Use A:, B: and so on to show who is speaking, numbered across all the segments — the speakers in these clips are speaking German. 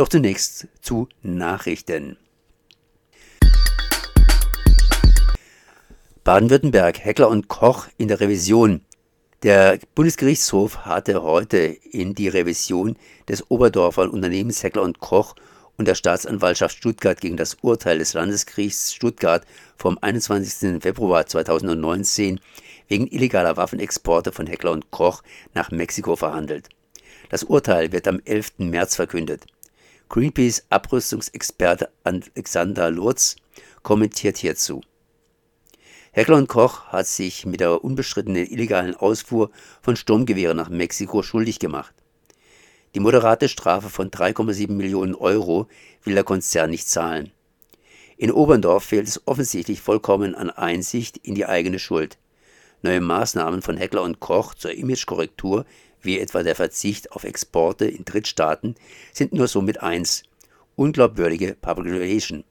A: Doch zunächst zu Nachrichten. Baden-Württemberg, Heckler und Koch in der Revision. Der Bundesgerichtshof hatte heute in die Revision des Oberdorfer Unternehmens Heckler und Koch und der Staatsanwaltschaft Stuttgart gegen das Urteil des Landesgerichts Stuttgart vom 21. Februar 2019 wegen illegaler Waffenexporte von Heckler und Koch nach Mexiko verhandelt. Das Urteil wird am 11. März verkündet. Greenpeace Abrüstungsexperte Alexander Lurz kommentiert hierzu. Heckler Koch hat sich mit der unbestrittenen illegalen Ausfuhr von Sturmgewehren nach Mexiko schuldig gemacht. Die moderate Strafe von 3,7 Millionen Euro will der Konzern nicht zahlen. In Oberndorf fehlt es offensichtlich vollkommen an Einsicht in die eigene Schuld. Neue Maßnahmen von Heckler und Koch zur Imagekorrektur, wie etwa der Verzicht auf Exporte in Drittstaaten, sind nur somit eins: unglaubwürdige Public Relation.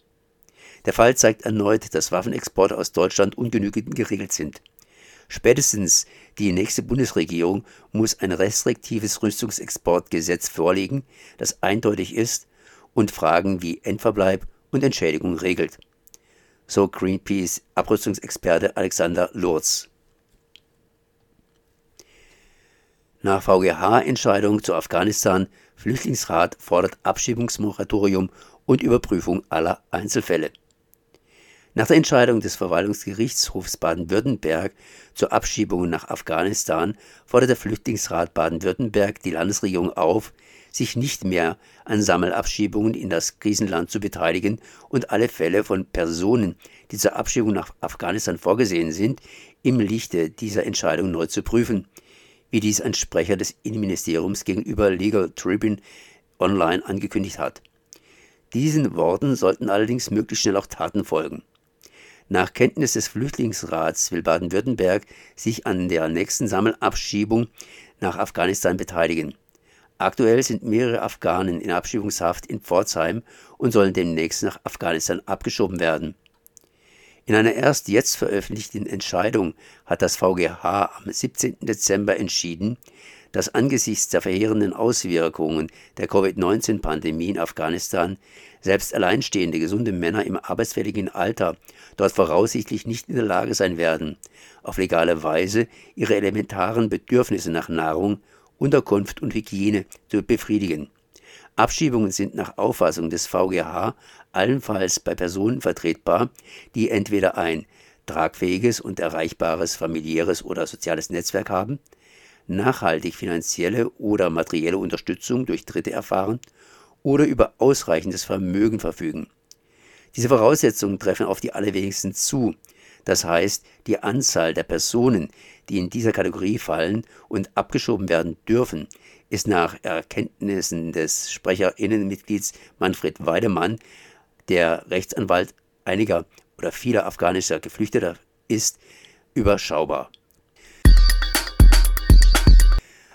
A: Der Fall zeigt erneut, dass Waffenexporte aus Deutschland ungenügend geregelt sind. Spätestens die nächste Bundesregierung muss ein restriktives Rüstungsexportgesetz vorlegen, das eindeutig ist und Fragen wie Endverbleib und Entschädigung regelt. So Greenpeace Abrüstungsexperte Alexander Lurz. Nach VGH-Entscheidung zu Afghanistan, Flüchtlingsrat fordert Abschiebungsmoratorium und Überprüfung aller Einzelfälle. Nach der Entscheidung des Verwaltungsgerichtshofs Baden-Württemberg zur Abschiebung nach Afghanistan fordert der Flüchtlingsrat Baden-Württemberg die Landesregierung auf, sich nicht mehr an Sammelabschiebungen in das Krisenland zu beteiligen und alle Fälle von Personen, die zur Abschiebung nach Afghanistan vorgesehen sind, im Lichte dieser Entscheidung neu zu prüfen, wie dies ein Sprecher des Innenministeriums gegenüber Legal Tribune online angekündigt hat. Diesen Worten sollten allerdings möglichst schnell auch Taten folgen. Nach Kenntnis des Flüchtlingsrats will Baden-Württemberg sich an der nächsten Sammelabschiebung nach Afghanistan beteiligen. Aktuell sind mehrere Afghanen in Abschiebungshaft in Pforzheim und sollen demnächst nach Afghanistan abgeschoben werden. In einer erst jetzt veröffentlichten Entscheidung hat das VGH am 17. Dezember entschieden, dass angesichts der verheerenden Auswirkungen der Covid-19-Pandemie in Afghanistan selbst alleinstehende gesunde Männer im arbeitsfähigen Alter dort voraussichtlich nicht in der Lage sein werden, auf legale Weise ihre elementaren Bedürfnisse nach Nahrung, Unterkunft und Hygiene zu befriedigen. Abschiebungen sind nach Auffassung des VGH allenfalls bei Personen vertretbar, die entweder ein tragfähiges und erreichbares familiäres oder soziales Netzwerk haben, nachhaltig finanzielle oder materielle Unterstützung durch Dritte erfahren oder über ausreichendes Vermögen verfügen. Diese Voraussetzungen treffen auf die allerwenigsten zu. Das heißt, die Anzahl der Personen, die in dieser Kategorie fallen und abgeschoben werden dürfen, ist nach Erkenntnissen des Sprecherinnenmitglieds Manfred Weidemann, der Rechtsanwalt einiger oder vieler afghanischer Geflüchteter ist, überschaubar.